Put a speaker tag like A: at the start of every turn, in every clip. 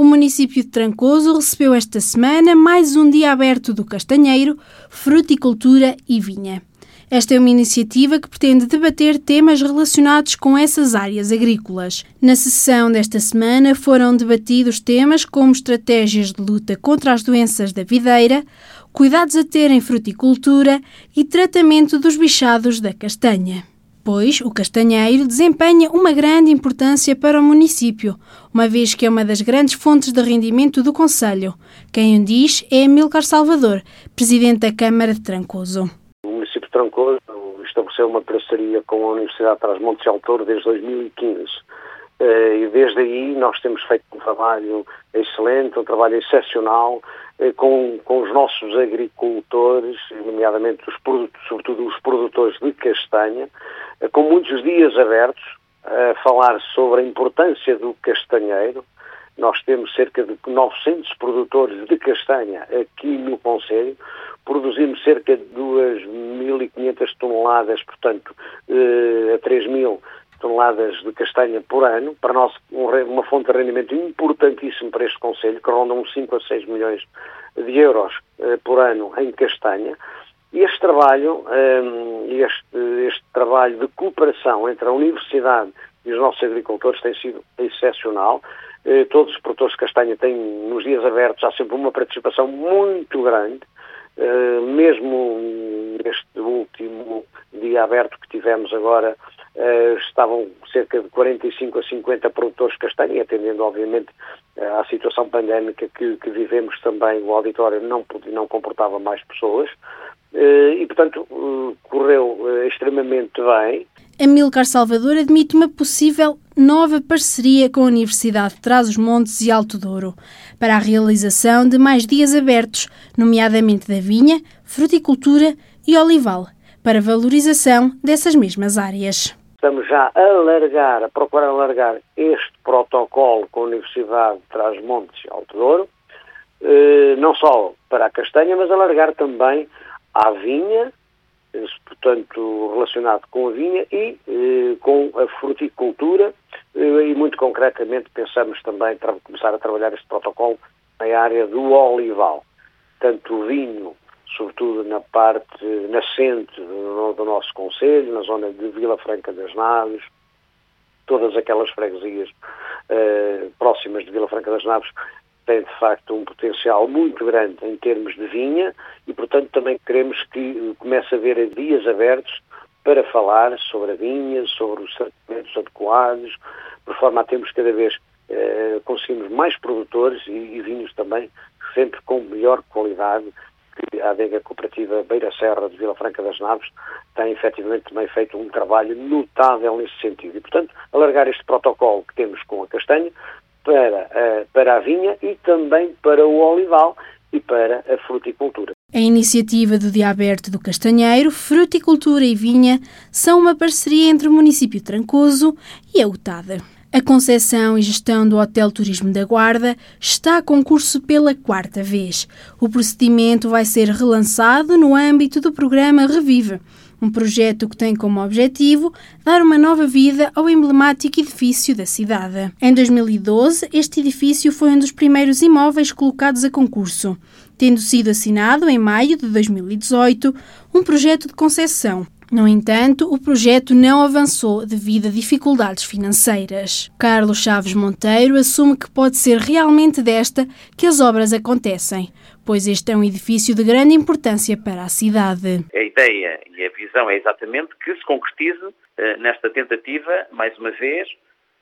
A: O município de Trancoso recebeu esta semana mais um dia aberto do castanheiro, fruticultura e vinha. Esta é uma iniciativa que pretende debater temas relacionados com essas áreas agrícolas. Na sessão desta semana foram debatidos temas como estratégias de luta contra as doenças da videira, cuidados a ter em fruticultura e tratamento dos bichados da castanha pois o castanheiro desempenha uma grande importância para o município, uma vez que é uma das grandes fontes de rendimento do Conselho. Quem o diz é Amilcar Salvador, presidente da Câmara de Trancoso.
B: O município de Trancoso estabeleceu uma parceria com a Universidade de Trás-Montes de Altor desde 2015. Eh, e desde aí nós temos feito um trabalho excelente, um trabalho excepcional eh, com, com os nossos agricultores, nomeadamente os produtos, sobretudo os produtores de castanha, com muitos dias abertos a falar sobre a importância do castanheiro. Nós temos cerca de 900 produtores de castanha aqui no Conselho, produzimos cerca de 2.500 toneladas, portanto, a 3.000 toneladas de castanha por ano, para nós uma fonte de rendimento importantíssimo para este Conselho, que ronda uns 5 a 6 milhões de euros eh, por ano em castanha. E este trabalho, eh, este, este trabalho de cooperação entre a Universidade e os nossos agricultores tem sido excepcional. Eh, todos os produtores de castanha têm, nos dias abertos, há sempre uma participação muito grande. mesmo neste último dia aberto que tivemos agora Uh, estavam cerca de 45 a 50 produtores de castanha, atendendo obviamente à situação pandémica que, vivemos também, o auditório não, não comportava mais pessoas e, portanto, correu extremamente bem.
A: Amilcar Salvador admite uma possível nova parceria com a Universidade de Trás-os-Montes e Alto Douro para a realização de mais dias abertos, nomeadamente da vinha, fruticultura e olival, para valorização dessas mesmas áreas
B: estamos já a alargar, a procurar alargar este protocolo com a Universidade de Trás-Montes e Alto Douro, eh, não só para a castanha, mas alargar também à vinha, portanto relacionado com a vinha e eh, com a fruticultura. Eh, e muito concretamente pensamos também começar a trabalhar este protocolo na área do olival, tanto o vinho sobretudo na parte nascente do, nosso Conselho, na zona de Vila Franca das Naves, todas aquelas freguesias próximas de Vila Franca das Naves têm de facto um potencial muito grande em termos de vinha e, portanto, também queremos que comece a haver dias abertos para falar sobre a vinha, sobre os tratamentos adequados, por forma a termos cada vez uh, conseguimos mais produtores e, e vinhos também sempre com melhor qualidade que a adega cooperativa Beira Serra de Vila Franca das Naves tem efetivamente também feito um trabalho notável nesse sentido. E, portanto, alargar este protocolo que temos com a castanha para, para a vinha e também para o olival e para a fruticultura.
A: A iniciativa do Dia Aberto do Castanheiro, Fruticultura e Vinha são uma parceria entre o município Trancoso e a UTADA. A concessão e gestão do Hotel Turismo da Guarda está a concurso pela quarta vez. O procedimento vai ser relançado no âmbito do programa Revive, um projeto que tem como objetivo dar uma nova vida ao emblemático edifício da cidade. Em 2012, este edifício foi um dos primeiros imóveis colocados a concurso, tendo sido assinado, em maio de 2018, um projeto de concessão no entanto, o projeto não avançou devido a dificuldades financeiras. Carlos Chaves Monteiro assume que pode ser realmente desta que as obras acontecem, pois este é um edifício de grande importância para a cidade.
C: A ideia e a visão é exatamente que se concretize uh, nesta tentativa, mais uma vez,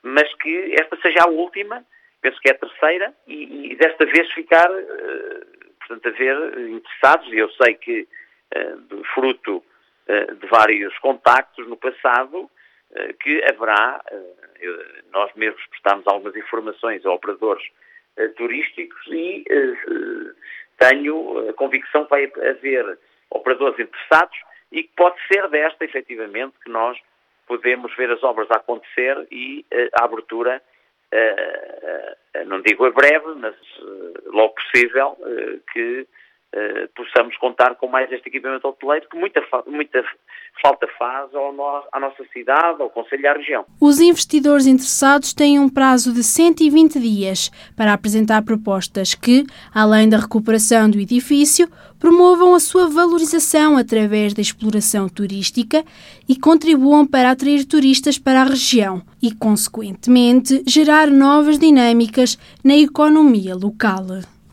C: mas que esta seja a última, penso que é a terceira, e, e desta vez ficar, uh, portanto, a ver interessados, e eu sei que, uh, fruto eh, de vários contactos no passado eh, que haverá, eh, nós mesmos prestamos algumas informações a operadores turísticos e tenho a convicção que vai haver operadores interessados e que pode ser desta, efetivamente, que nós podemos ver as obras a acontecer e a abertura, não digo a breve, mas logo possível, que uh, possamos contar com mais este equipamento hoteleiro que muita, muita falta faz ao no, à nossa cidade, ao Conselho e à região.
A: Os investidores interessados têm um prazo de 120 dias para apresentar propostas que, além da recuperação do edifício, promovam a sua valorização através da exploração turística e contribuam para atrair turistas para a região e, consequentemente, gerar novas dinâmicas na economia local.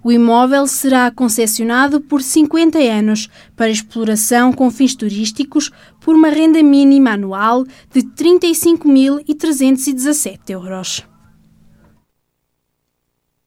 A: O imóvel será concessionado por 50 anos para exploração com fins turísticos por uma renda mínima anual de 35.317 euros.